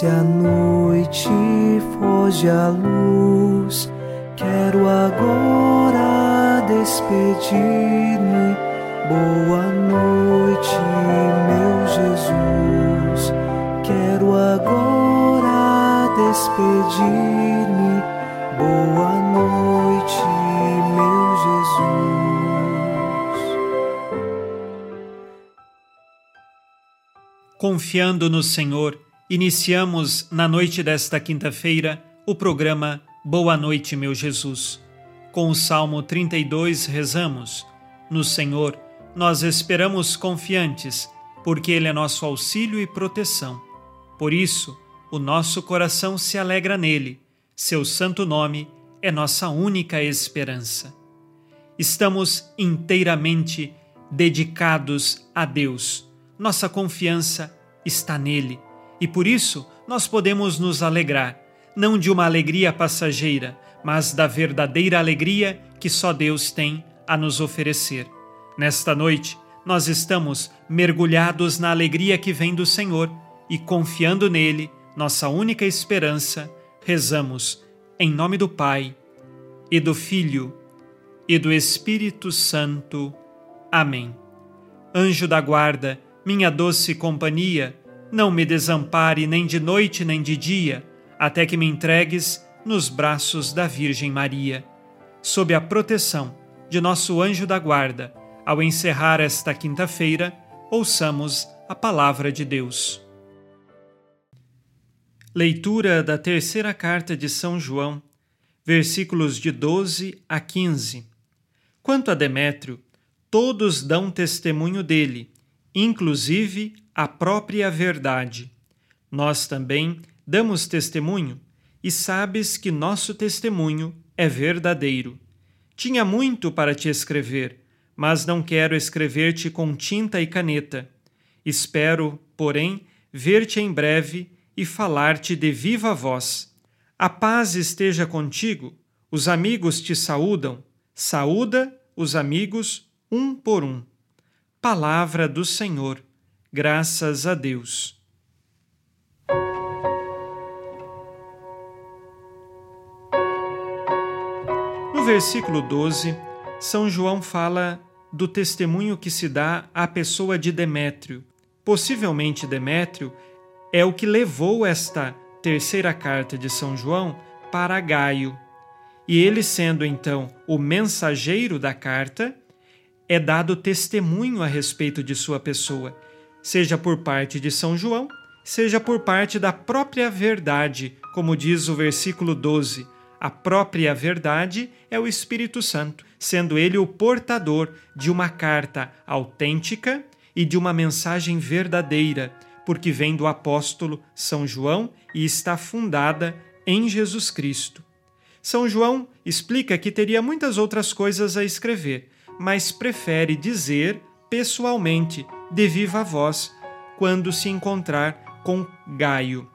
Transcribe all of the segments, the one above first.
Desce a noite, foge a luz. Quero agora despedir-me. Boa noite, meu Jesus. Quero agora despedir-me. Boa noite, meu Jesus. Confiando no Senhor Iniciamos na noite desta quinta-feira o programa Boa Noite, meu Jesus. Com o Salmo 32 rezamos: No Senhor nós esperamos confiantes, porque Ele é nosso auxílio e proteção. Por isso, o nosso coração se alegra nele, seu santo nome é nossa única esperança. Estamos inteiramente dedicados a Deus. Nossa confiança está nele e por isso nós podemos nos alegrar, não de uma alegria passageira, mas da verdadeira alegria que só Deus tem a nos oferecer. Nesta noite, nós estamos mergulhados na alegria que vem do Senhor e confiando nele, nossa única esperança, rezamos em nome do Pai e do Filho e do Espírito Santo. Amém. Anjo da guarda, minha doce companhia, não me desampare nem de noite nem de dia, até que me entregues nos braços da Virgem Maria. Sob a proteção de nosso anjo da guarda, ao encerrar esta quinta-feira, ouçamos a palavra de Deus. Leitura da terceira carta de São João, versículos de 12 a 15. Quanto a Demétrio, todos dão testemunho dele, inclusive a própria verdade. Nós também damos testemunho e sabes que nosso testemunho é verdadeiro. Tinha muito para te escrever, mas não quero escrever-te com tinta e caneta. Espero, porém, ver-te em breve e falar-te de viva voz. A paz esteja contigo, os amigos te saúdam, saúda os amigos um por um. Palavra do Senhor Graças a Deus. No versículo 12, São João fala do testemunho que se dá à pessoa de Demétrio. Possivelmente Demétrio é o que levou esta terceira carta de São João para Gaio. E ele, sendo então o mensageiro da carta, é dado testemunho a respeito de sua pessoa seja por parte de São João, seja por parte da própria verdade, como diz o versículo 12. A própria verdade é o Espírito Santo, sendo ele o portador de uma carta autêntica e de uma mensagem verdadeira, porque vem do apóstolo São João e está fundada em Jesus Cristo. São João explica que teria muitas outras coisas a escrever, mas prefere dizer pessoalmente de viva voz quando se encontrar com Gaio.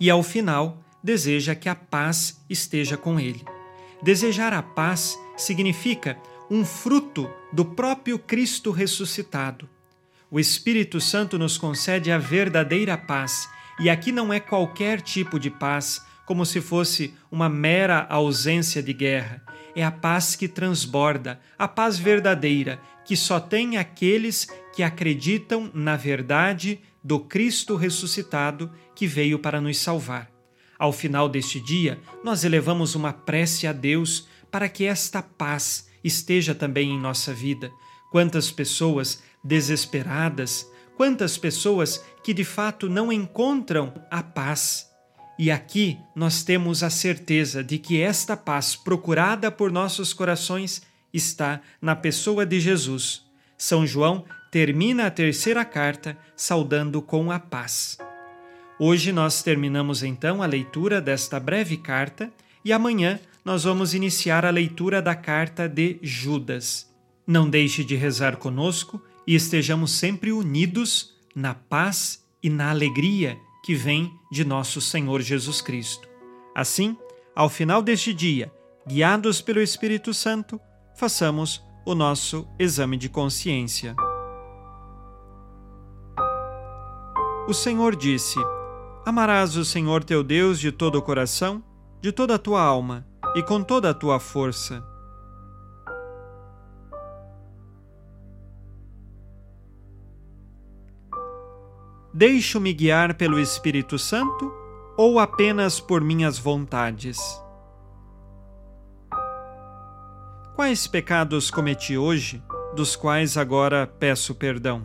E ao final, deseja que a paz esteja com ele. Desejar a paz significa um fruto do próprio Cristo ressuscitado. O Espírito Santo nos concede a verdadeira paz, e aqui não é qualquer tipo de paz, como se fosse uma mera ausência de guerra. É a paz que transborda, a paz verdadeira, que só tem aqueles que acreditam na verdade do Cristo ressuscitado que veio para nos salvar. Ao final deste dia, nós elevamos uma prece a Deus para que esta paz esteja também em nossa vida. Quantas pessoas desesperadas, quantas pessoas que de fato não encontram a paz. E aqui nós temos a certeza de que esta paz procurada por nossos corações está na pessoa de Jesus. São João termina a terceira carta saudando com a paz. Hoje nós terminamos então a leitura desta breve carta e amanhã nós vamos iniciar a leitura da carta de Judas. Não deixe de rezar conosco e estejamos sempre unidos na paz e na alegria que vem de nosso Senhor Jesus Cristo. Assim, ao final deste dia, guiados pelo Espírito Santo, façamos o nosso exame de consciência. O Senhor disse: Amarás o Senhor teu Deus de todo o coração, de toda a tua alma e com toda a tua força. Deixo-me guiar pelo Espírito Santo ou apenas por minhas vontades? Quais pecados cometi hoje, dos quais agora peço perdão?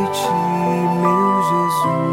ti, meu Jesus.